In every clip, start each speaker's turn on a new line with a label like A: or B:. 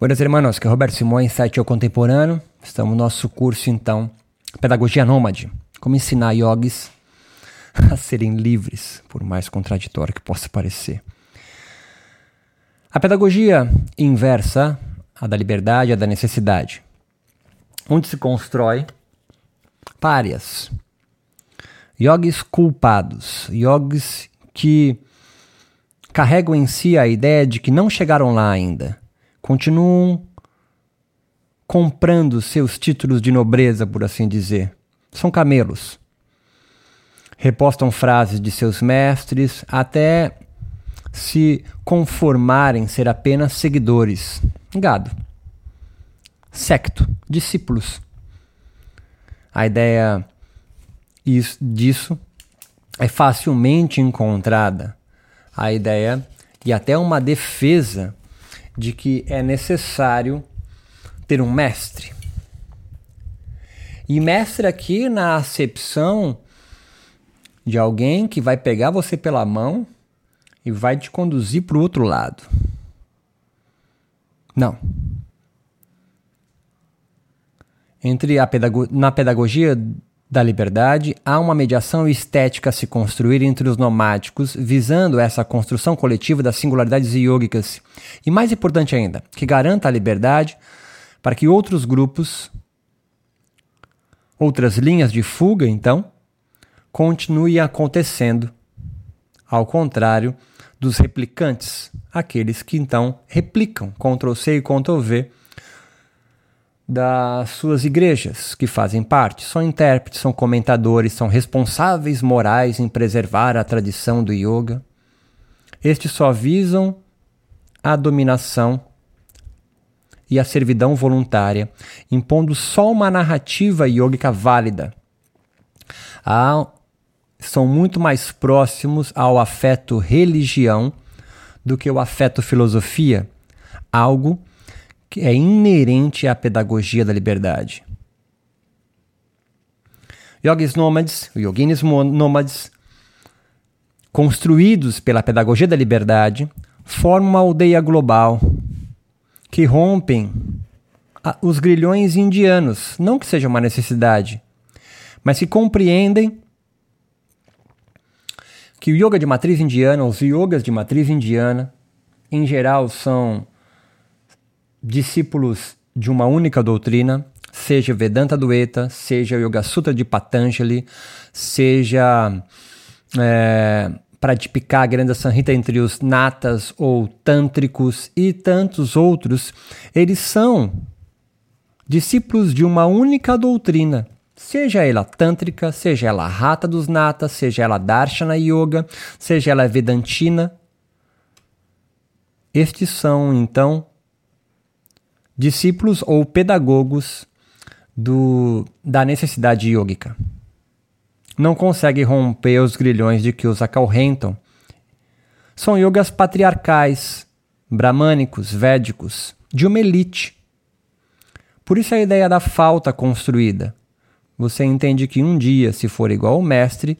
A: Buenas hermanos, que é Roberto Simões, site O Contemporâneo. Estamos no nosso curso, então, Pedagogia Nômade. Como ensinar yogis a serem livres, por mais contraditório que possa parecer. A pedagogia inversa, a da liberdade, a da necessidade, onde se constrói párias, yogis culpados, yogis que carregam em si a ideia de que não chegaram lá ainda continuam comprando seus títulos de nobreza, por assim dizer. São camelos. Repostam frases de seus mestres até se conformarem ser apenas seguidores. Gado. Secto. Discípulos. A ideia disso é facilmente encontrada. A ideia e até uma defesa de que é necessário ter um mestre. E mestre aqui na acepção de alguém que vai pegar você pela mão e vai te conduzir para o outro lado. Não. Entre a pedago na pedagogia da liberdade, há uma mediação estética a se construir entre os nomádicos, visando essa construção coletiva das singularidades yogicas. E mais importante ainda, que garanta a liberdade para que outros grupos, outras linhas de fuga, então, continuem acontecendo, ao contrário dos replicantes, aqueles que então replicam Ctrl-C e Ctrl-V das suas igrejas que fazem parte. São intérpretes, são comentadores, são responsáveis morais em preservar a tradição do yoga. Estes só visam a dominação e a servidão voluntária, impondo só uma narrativa yogica válida. Ah, são muito mais próximos ao afeto religião do que o afeto filosofia, algo que é inerente à pedagogia da liberdade. Yogis nômades, yoginis nômades, construídos pela pedagogia da liberdade, formam uma aldeia global que rompem os grilhões indianos, não que seja uma necessidade, mas que compreendem que o yoga de matriz indiana, os yogas de matriz indiana, em geral são discípulos de uma única doutrina, seja Vedanta Dueta, seja Yoga Sutra de Patanjali, seja é, Pradipika Sanhita entre os natas ou tântricos e tantos outros, eles são discípulos de uma única doutrina, seja ela tântrica, seja ela rata dos natas, seja ela darshana yoga, seja ela vedantina. Estes são então discípulos ou pedagogos do, da necessidade yógica. Não conseguem romper os grilhões de que os acorrentam. São yogas patriarcais, bramânicos, védicos, de uma elite. Por isso a ideia da falta construída. Você entende que um dia, se for igual ao mestre,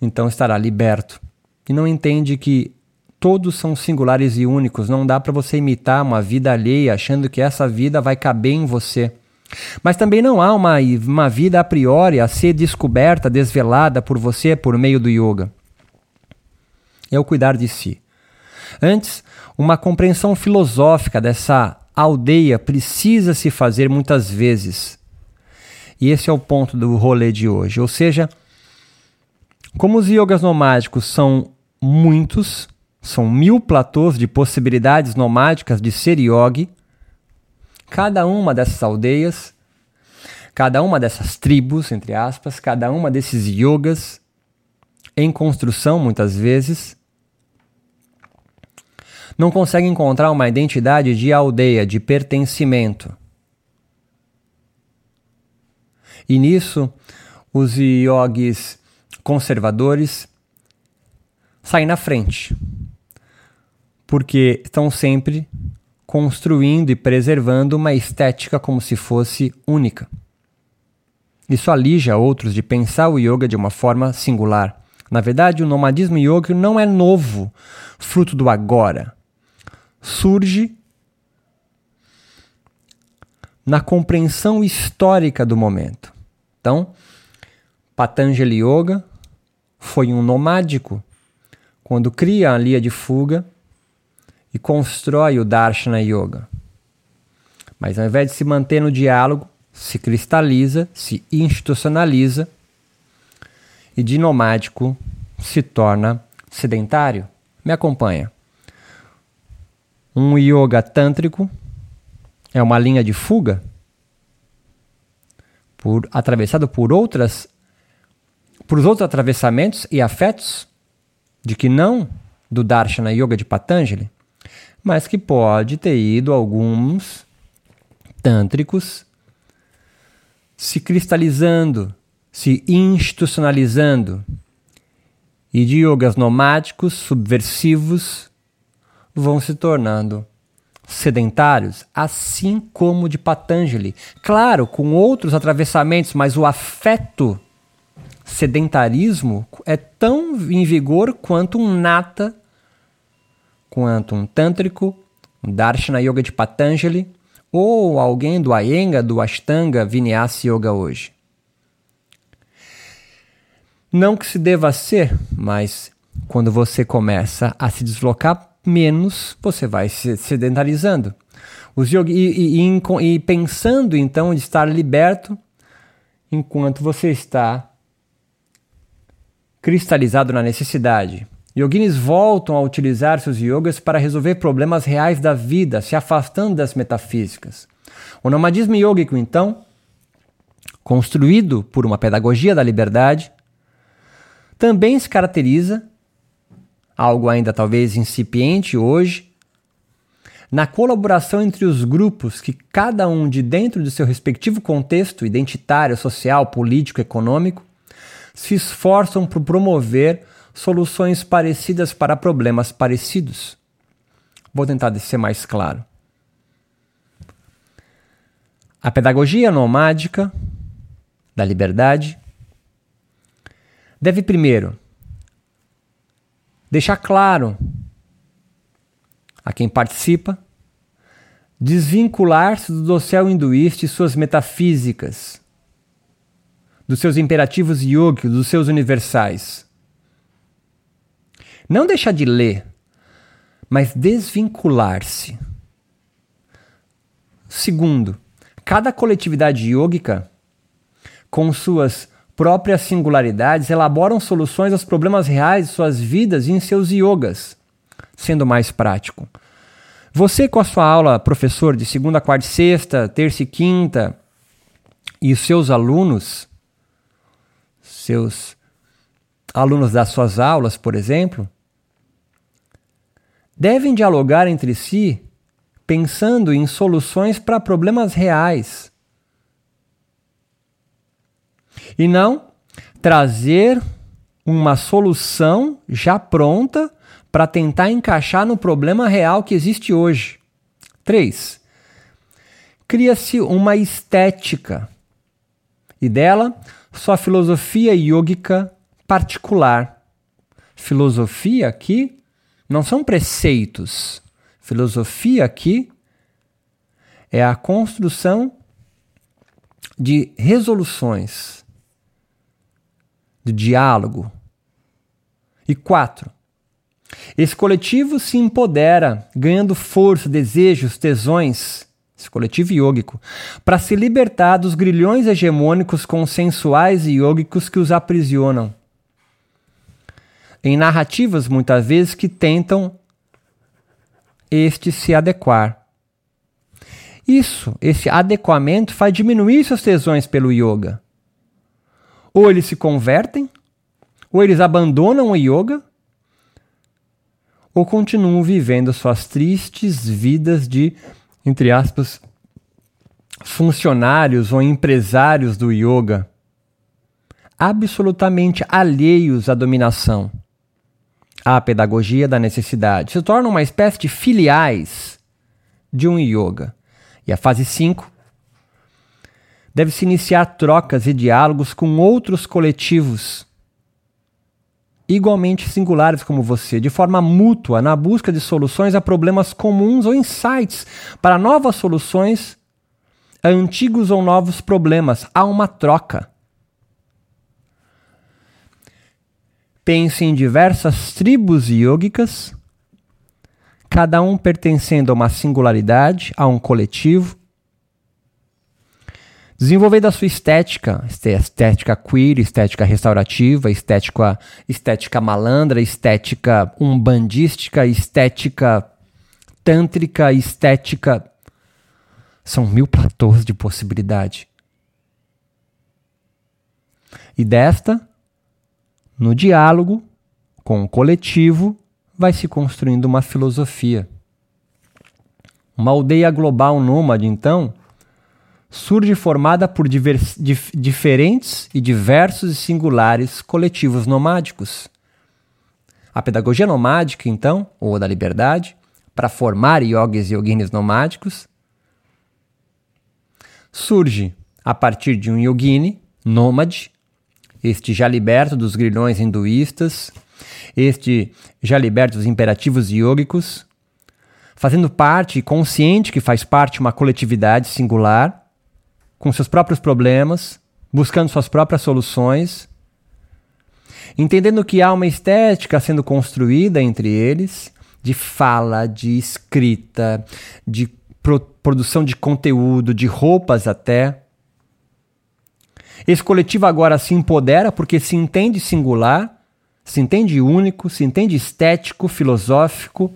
A: então estará liberto. E não entende que todos são singulares e únicos, não dá para você imitar uma vida alheia achando que essa vida vai caber em você. Mas também não há uma, uma vida a priori a ser descoberta, desvelada por você por meio do yoga. É o cuidar de si. Antes, uma compreensão filosófica dessa aldeia precisa se fazer muitas vezes. E esse é o ponto do rolê de hoje. Ou seja, como os yogas nomádicos são muitos, são mil platôs de possibilidades nomádicas de ser yogi. Cada uma dessas aldeias, cada uma dessas tribos, entre aspas, cada uma desses yogas, em construção muitas vezes, não consegue encontrar uma identidade de aldeia, de pertencimento. E nisso, os yogis conservadores saem na frente porque estão sempre construindo e preservando uma estética como se fosse única. Isso alija outros de pensar o yoga de uma forma singular. Na verdade, o nomadismo yoga não é novo, fruto do agora. Surge na compreensão histórica do momento. Então, Patanjali Yoga foi um nomádico quando cria a linha de fuga e constrói o Darshana Yoga. Mas ao invés de se manter no diálogo, se cristaliza, se institucionaliza e de nomádico se torna sedentário. Me acompanha. Um yoga tântrico é uma linha de fuga por, atravessado por outras por outros atravessamentos e afetos de que não do Darshana Yoga de Patanjali, mas que pode ter ido alguns tântricos se cristalizando, se institucionalizando, e de yogas nomádicos subversivos vão se tornando sedentários, assim como de Patanjali. Claro, com outros atravessamentos, mas o afeto sedentarismo é tão em vigor quanto um nata, quanto um tântrico, um Darshana Yoga de Patanjali, ou alguém do Iyengar, do Ashtanga Vinyasa Yoga hoje. Não que se deva ser, mas quando você começa a se deslocar menos você vai se sedentarizando. Os yogi, e, e, e, e pensando então de estar liberto enquanto você está cristalizado na necessidade. Yoginis voltam a utilizar seus yogas para resolver problemas reais da vida, se afastando das metafísicas. O nomadismo yógico, então, construído por uma pedagogia da liberdade, também se caracteriza algo ainda talvez incipiente hoje, na colaboração entre os grupos que cada um de dentro do seu respectivo contexto identitário, social, político, econômico, se esforçam por promover soluções parecidas para problemas parecidos. Vou tentar ser mais claro. A pedagogia nomádica da liberdade deve primeiro deixar claro a quem participa desvincular-se do dossel hinduísta e suas metafísicas, dos seus imperativos yogis, dos seus universais. Não deixar de ler, mas desvincular-se. Segundo, cada coletividade yógica, com suas próprias singularidades, elaboram soluções aos problemas reais de suas vidas e em seus yogas, sendo mais prático. Você, com a sua aula, professor, de segunda, quarta e sexta, terça e quinta, e os seus alunos, seus alunos das suas aulas, por exemplo, devem dialogar entre si pensando em soluções para problemas reais e não trazer uma solução já pronta para tentar encaixar no problema real que existe hoje. 3. Cria-se uma estética e dela sua filosofia yógica particular. Filosofia aqui não são preceitos. Filosofia aqui é a construção de resoluções de diálogo. E quatro, esse coletivo se empodera, ganhando força, desejos, tesões, esse coletivo iógico, para se libertar dos grilhões hegemônicos consensuais e iógicos que os aprisionam. Em narrativas, muitas vezes, que tentam este se adequar. Isso, esse adequamento, faz diminuir suas tesões pelo yoga. Ou eles se convertem, ou eles abandonam o yoga, ou continuam vivendo suas tristes vidas de, entre aspas, funcionários ou empresários do yoga, absolutamente alheios à dominação, à pedagogia da necessidade. Se tornam uma espécie de filiais de um yoga. E a fase 5 deve-se iniciar trocas e diálogos com outros coletivos igualmente singulares como você, de forma mútua, na busca de soluções a problemas comuns ou insights para novas soluções a antigos ou novos problemas. Há uma troca. Pense em diversas tribos yogicas, cada um pertencendo a uma singularidade, a um coletivo. Desenvolvendo a sua estética, estética queer, estética restaurativa, estética, estética malandra, estética umbandística, estética tântrica, estética. São mil platôs de possibilidade. E desta, no diálogo com o coletivo, vai se construindo uma filosofia. Uma aldeia global nômade, então, surge formada por dif diferentes e diversos e singulares coletivos nomádicos. A pedagogia nomádica, então, ou da liberdade, para formar yogis e yoginis nomádicos, surge a partir de um yogini nômade este já liberto dos grilhões hinduístas, este já liberto dos imperativos iógicos, fazendo parte, consciente que faz parte de uma coletividade singular, com seus próprios problemas, buscando suas próprias soluções, entendendo que há uma estética sendo construída entre eles, de fala, de escrita, de pro produção de conteúdo, de roupas até, esse coletivo agora se empodera porque se entende singular, se entende único, se entende estético, filosófico,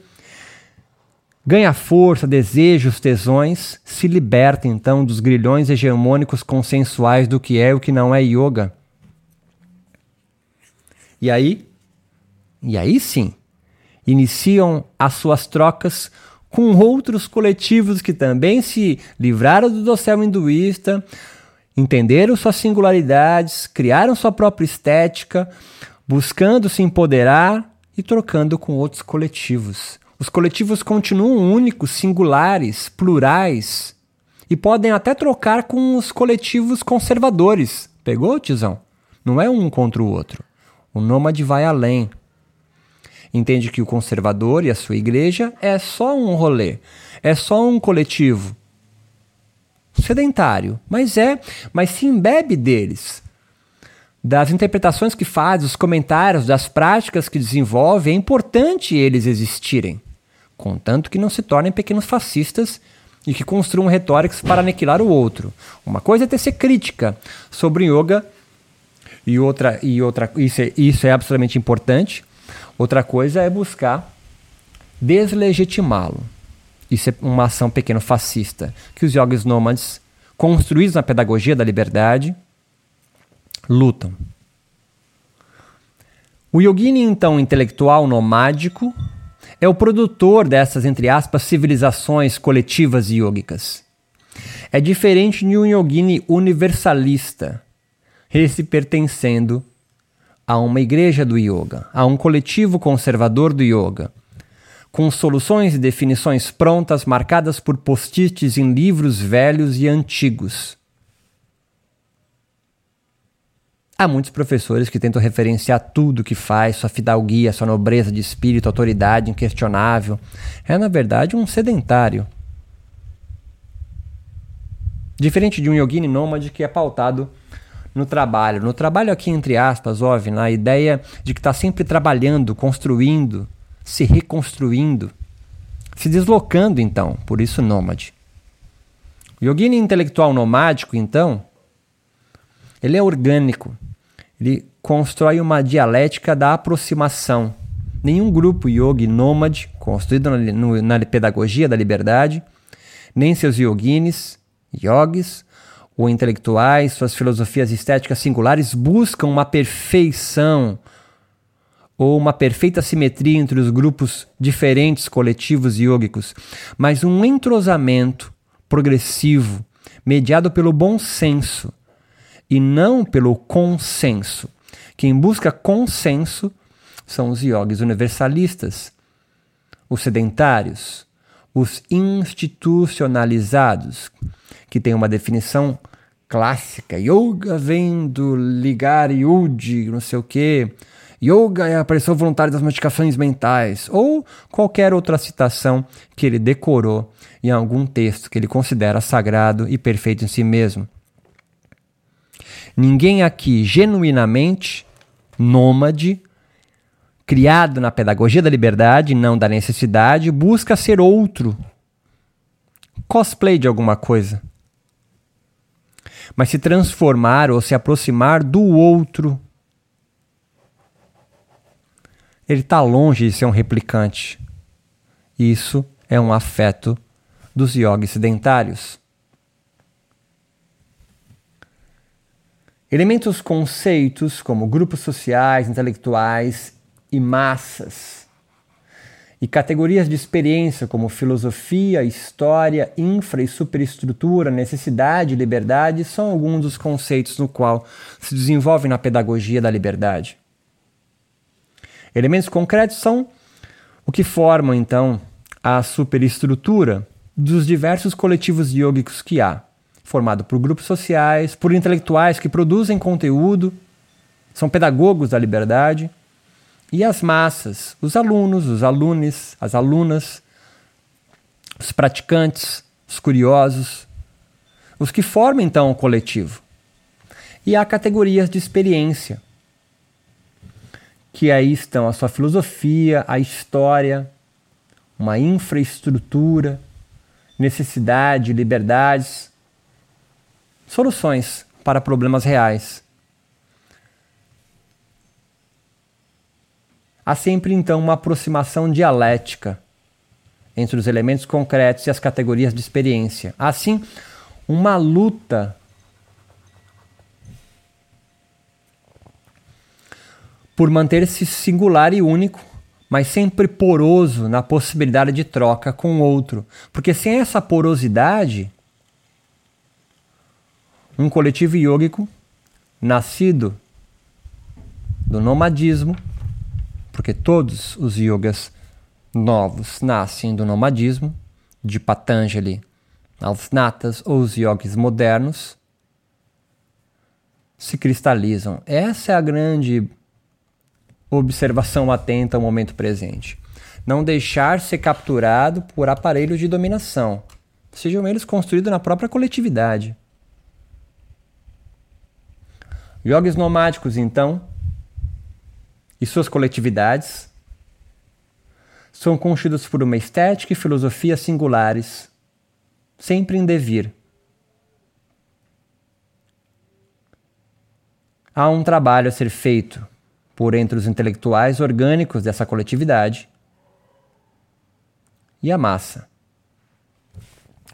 A: ganha força, desejos, tesões, se liberta então dos grilhões hegemônicos consensuais do que é e o que não é yoga. E aí, e aí sim, iniciam as suas trocas com outros coletivos que também se livraram do dossel hinduísta, entenderam suas singularidades, criaram sua própria estética, buscando se empoderar e trocando com outros coletivos. Os coletivos continuam únicos, singulares, plurais e podem até trocar com os coletivos conservadores. Pegou, tizão? Não é um contra o outro. O nômade vai além. Entende que o conservador e a sua igreja é só um rolê, é só um coletivo sedentário, mas é, mas se embebe deles. Das interpretações que faz, dos comentários, das práticas que desenvolve, é importante eles existirem, contanto que não se tornem pequenos fascistas e que construam retóricas para aniquilar o outro. Uma coisa é ter ser crítica sobre yoga e outra e outra isso é, isso é absolutamente importante. Outra coisa é buscar deslegitimá-lo. Isso é uma ação pequeno fascista que os yogis nômades, construídos na pedagogia da liberdade, lutam. O yogini, então, intelectual nomádico, é o produtor dessas, entre aspas, civilizações coletivas yogicas. É diferente de um yogini universalista, esse pertencendo a uma igreja do yoga, a um coletivo conservador do yoga, com soluções e definições prontas marcadas por post-its em livros velhos e antigos. Há muitos professores que tentam referenciar tudo que faz, sua fidalguia, sua nobreza de espírito, autoridade inquestionável. É, na verdade, um sedentário. Diferente de um yogini nômade que é pautado no trabalho. No trabalho aqui, entre aspas, óbvio, na ideia de que está sempre trabalhando, construindo, se reconstruindo, se deslocando então, por isso nômade. O yogini intelectual nomádico, então, ele é orgânico. Ele constrói uma dialética da aproximação. Nenhum grupo yogi nômade, construído na, na pedagogia da liberdade, nem seus yoginis, yogis, ou intelectuais, suas filosofias estéticas singulares buscam uma perfeição ou uma perfeita simetria entre os grupos diferentes coletivos yogicos, mas um entrosamento progressivo, mediado pelo bom senso e não pelo consenso. Quem busca consenso são os yogis universalistas, os sedentários, os institucionalizados, que têm uma definição clássica. Yoga vem do ligar yud, não sei o quê Yoga é a aparição voluntária das modificações mentais, ou qualquer outra citação que ele decorou em algum texto que ele considera sagrado e perfeito em si mesmo. Ninguém aqui genuinamente nômade, criado na pedagogia da liberdade, não da necessidade, busca ser outro. Cosplay de alguma coisa. Mas se transformar ou se aproximar do outro ele está longe de ser um replicante. Isso é um afeto dos yogis sedentários. Elementos conceitos como grupos sociais, intelectuais e massas, e categorias de experiência como filosofia, história, infra e superestrutura, necessidade e liberdade são alguns dos conceitos no qual se desenvolve na pedagogia da liberdade. Elementos concretos são o que formam, então, a superestrutura dos diversos coletivos yogicos que há, formado por grupos sociais, por intelectuais que produzem conteúdo, são pedagogos da liberdade, e as massas, os alunos, os alunos, as alunas, os praticantes, os curiosos, os que formam então o coletivo. E há categorias de experiência, que aí estão a sua filosofia, a história, uma infraestrutura, necessidade, liberdades, soluções para problemas reais. Há sempre então uma aproximação dialética entre os elementos concretos e as categorias de experiência. Assim, uma luta por manter-se singular e único, mas sempre poroso na possibilidade de troca com o outro. Porque sem essa porosidade, um coletivo yógico nascido do nomadismo, porque todos os yogas novos nascem do nomadismo, de Patanjali aos natas ou os yogis modernos, se cristalizam. Essa é a grande observação atenta ao momento presente. Não deixar ser capturado por aparelhos de dominação, sejam eles construídos na própria coletividade. Yogis nomádicos, então, e suas coletividades são constituídos por uma estética e filosofia singulares, sempre em devir. Há um trabalho a ser feito por entre os intelectuais orgânicos dessa coletividade e a massa.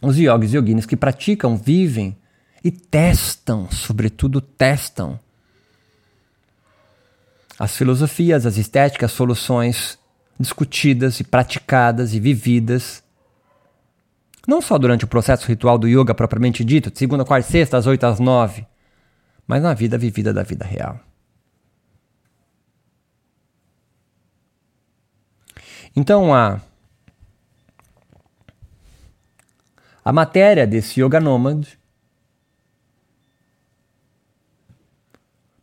A: Os yogis e yoginis que praticam, vivem e testam, sobretudo testam, as filosofias, as estéticas, as soluções discutidas e praticadas e vividas, não só durante o processo ritual do yoga propriamente dito, de segunda, quarta, sexta, às oito às nove, mas na vida vivida da vida real. Então a a matéria desse yoga nômade,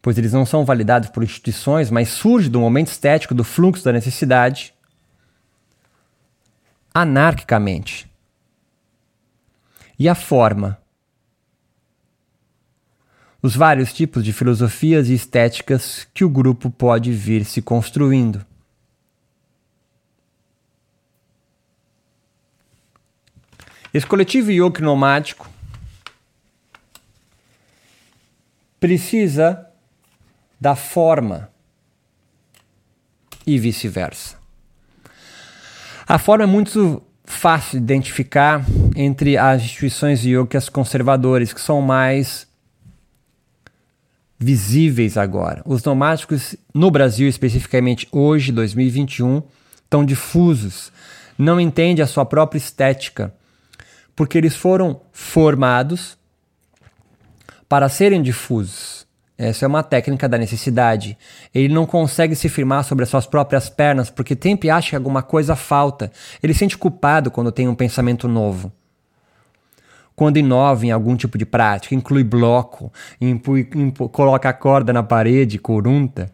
A: pois eles não são validados por instituições, mas surge do momento estético do fluxo da necessidade, anarquicamente. E a forma? Os vários tipos de filosofias e estéticas que o grupo pode vir se construindo. Esse coletivo yoke nomádico precisa da forma e vice-versa. A forma é muito fácil de identificar entre as instituições yogas conservadoras, que são mais visíveis agora. Os nomádicos no Brasil, especificamente hoje, 2021, estão difusos. Não entende a sua própria estética porque eles foram formados para serem difusos. Essa é uma técnica da necessidade. Ele não consegue se firmar sobre as suas próprias pernas porque sempre acha que alguma coisa falta. Ele se sente culpado quando tem um pensamento novo. Quando inova em algum tipo de prática, inclui bloco, coloca a corda na parede, corunta.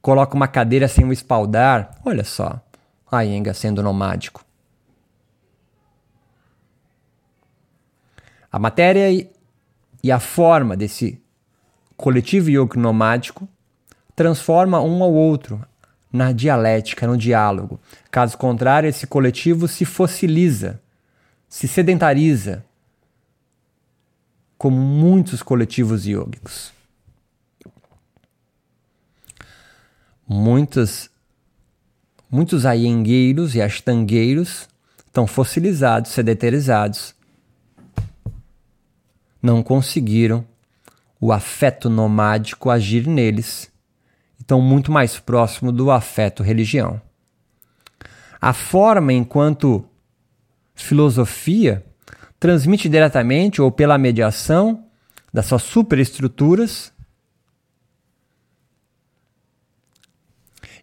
A: coloca uma cadeira sem um espaldar. Olha só, a Iyengar sendo nomádico. A matéria e a forma desse coletivo yoga nomádico transforma um ao outro na dialética, no diálogo. Caso contrário, esse coletivo se fossiliza, se sedentariza, como muitos coletivos yogicos. Muitos, muitos ayengueiros e ashtangueiros estão fossilizados, sedentarizados, não conseguiram o afeto nomádico agir neles, estão muito mais próximo do afeto religião. A forma enquanto filosofia transmite diretamente ou pela mediação das suas superestruturas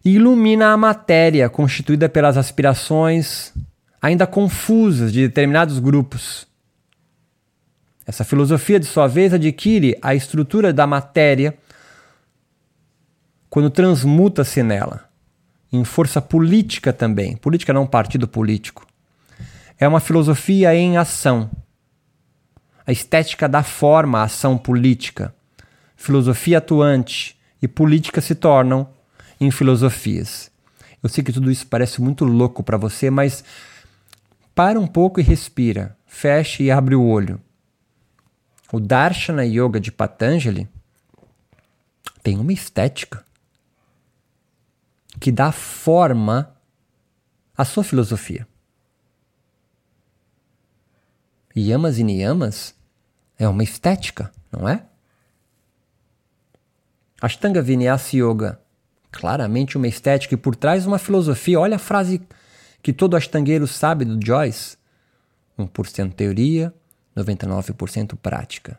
A: e ilumina a matéria constituída pelas aspirações ainda confusas de determinados grupos. Essa filosofia, de sua vez, adquire a estrutura da matéria quando transmuta-se nela, em força política também. Política não partido político é uma filosofia em ação. A estética dá forma à ação política. Filosofia atuante e política se tornam em filosofias. Eu sei que tudo isso parece muito louco para você, mas para um pouco e respira. Feche e abre o olho. O Darshana Yoga de Patanjali tem uma estética que dá forma à sua filosofia. yamas e niyamas é uma estética, não é? Ashtanga Vinyasa Yoga, claramente uma estética e por trás uma filosofia. Olha a frase que todo ashtangueiro sabe do Joyce: 1% teoria, 99% prática.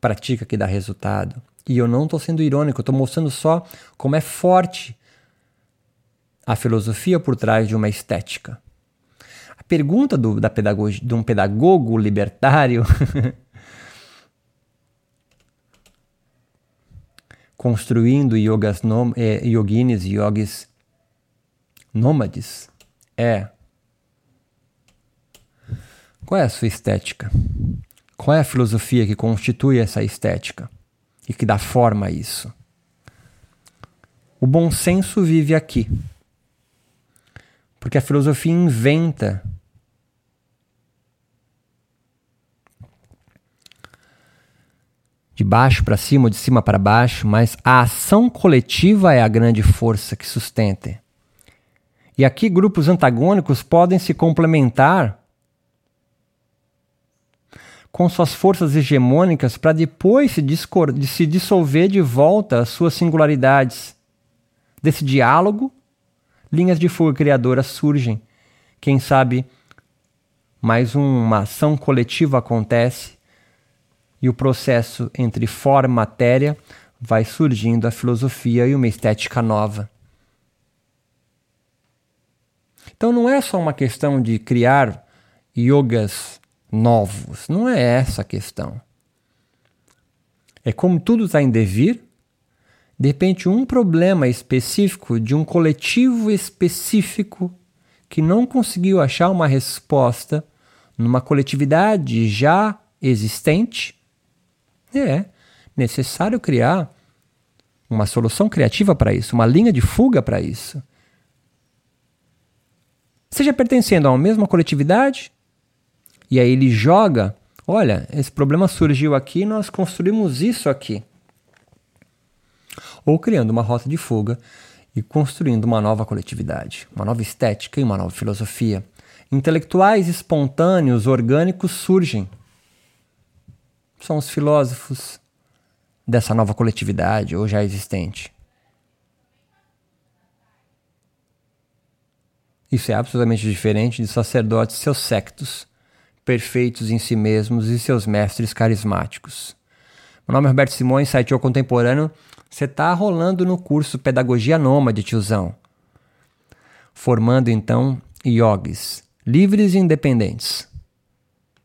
A: Pratica que dá resultado. E eu não estou sendo irônico, estou mostrando só como é forte a filosofia por trás de uma estética pergunta do, da de um pedagogo libertário construindo yogas nom, é, yoginis e yogis nômades é qual é a sua estética? Qual é a filosofia que constitui essa estética e que dá forma a isso? O bom senso vive aqui. Porque a filosofia inventa de baixo para cima de cima para baixo, mas a ação coletiva é a grande força que sustenta. E aqui grupos antagônicos podem se complementar com suas forças hegemônicas para depois se, de se dissolver de volta às suas singularidades. Desse diálogo, linhas de fuga criadoras surgem. Quem sabe mais uma ação coletiva acontece e o processo entre forma e matéria vai surgindo a filosofia e uma estética nova. Então não é só uma questão de criar yogas novos, não é essa a questão. É como tudo está em devir, de repente um problema específico de um coletivo específico que não conseguiu achar uma resposta numa coletividade já existente é necessário criar uma solução criativa para isso, uma linha de fuga para isso. Seja pertencendo a uma mesma coletividade, e aí ele joga: olha, esse problema surgiu aqui, nós construímos isso aqui. Ou criando uma rota de fuga e construindo uma nova coletividade, uma nova estética e uma nova filosofia. Intelectuais espontâneos, orgânicos surgem são os filósofos dessa nova coletividade ou já existente. Isso é absolutamente diferente de sacerdotes seus sectos, perfeitos em si mesmos e seus mestres carismáticos. Meu nome é Roberto Simões, site O Contemporâneo. Você está rolando no curso Pedagogia Nômade, tiozão. Formando então yogis, livres e independentes